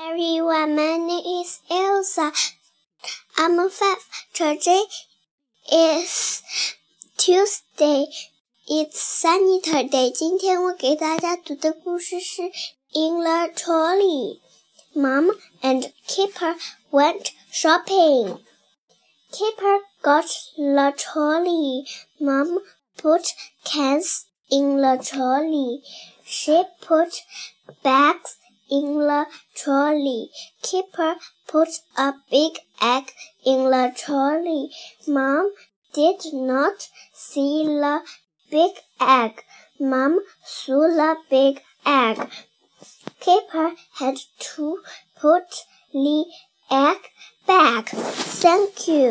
Everyone, my name is Elsa. I'm five. Today is Tuesday. It's sunny today. 今天我给大家读的故事是《In the Trolley》。Mom and Kipper went shopping. Kipper got the trolley. Mom put cans in the trolley. She put bags in the trolley. Kipper put a big egg in the trolley. Mom did not see the big egg. Mom threw the big egg. Kipper had to put the egg back. Thank you.